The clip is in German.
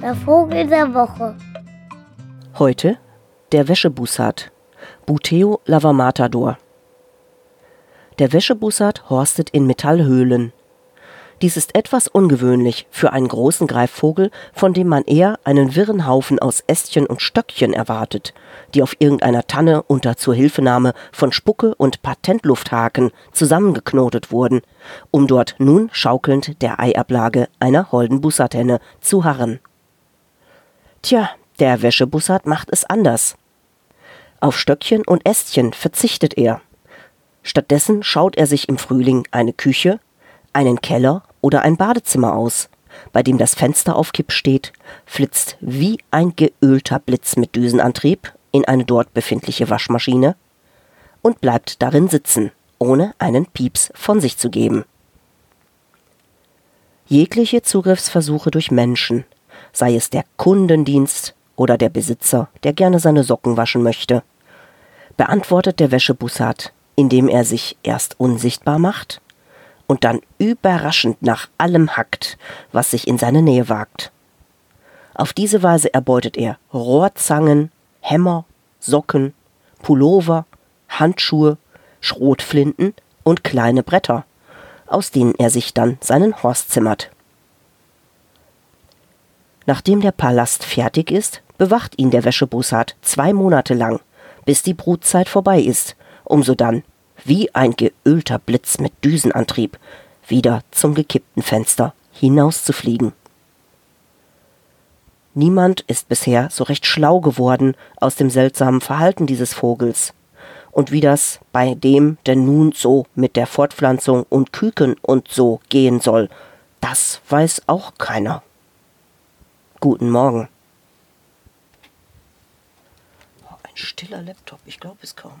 Der Vogel der Woche. Heute der Wäschebussard. Buteo lavamatador. Der Wäschebussard horstet in Metallhöhlen. Dies ist etwas ungewöhnlich für einen großen Greifvogel, von dem man eher einen wirren Haufen aus Ästchen und Stöckchen erwartet, die auf irgendeiner Tanne unter Zuhilfenahme von Spucke und Patentlufthaken zusammengeknotet wurden, um dort nun schaukelnd der Eiablage einer holden Bussardhenne zu harren. Tja, der Wäschebussard macht es anders. Auf Stöckchen und Ästchen verzichtet er. Stattdessen schaut er sich im Frühling eine Küche, einen Keller oder ein Badezimmer aus, bei dem das Fenster auf Kipp steht, flitzt wie ein geölter Blitz mit Düsenantrieb in eine dort befindliche Waschmaschine und bleibt darin sitzen, ohne einen Pieps von sich zu geben. Jegliche Zugriffsversuche durch Menschen, sei es der Kundendienst oder der Besitzer, der gerne seine Socken waschen möchte, beantwortet der Wäschebussard, indem er sich erst unsichtbar macht und dann überraschend nach allem hackt, was sich in seine Nähe wagt. Auf diese Weise erbeutet er Rohrzangen, Hämmer, Socken, Pullover, Handschuhe, Schrotflinten und kleine Bretter, aus denen er sich dann seinen Horst zimmert. Nachdem der Palast fertig ist, bewacht ihn der Wäschebussard zwei Monate lang, bis die Brutzeit vorbei ist, um so dann wie ein geölter Blitz mit Düsenantrieb, wieder zum gekippten Fenster hinauszufliegen. Niemand ist bisher so recht schlau geworden aus dem seltsamen Verhalten dieses Vogels. Und wie das bei dem denn nun so mit der Fortpflanzung und Küken und so gehen soll, das weiß auch keiner. Guten Morgen. Ein stiller Laptop, ich glaube es kaum.